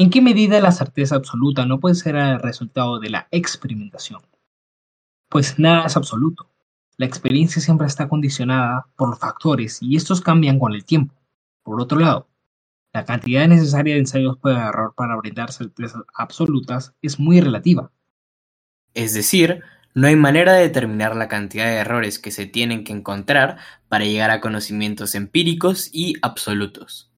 ¿En qué medida la certeza absoluta no puede ser el resultado de la experimentación? Pues nada es absoluto. La experiencia siempre está condicionada por los factores y estos cambian con el tiempo. Por otro lado, la cantidad necesaria de ensayos por error para brindar certezas absolutas es muy relativa. Es decir, no hay manera de determinar la cantidad de errores que se tienen que encontrar para llegar a conocimientos empíricos y absolutos.